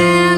entrego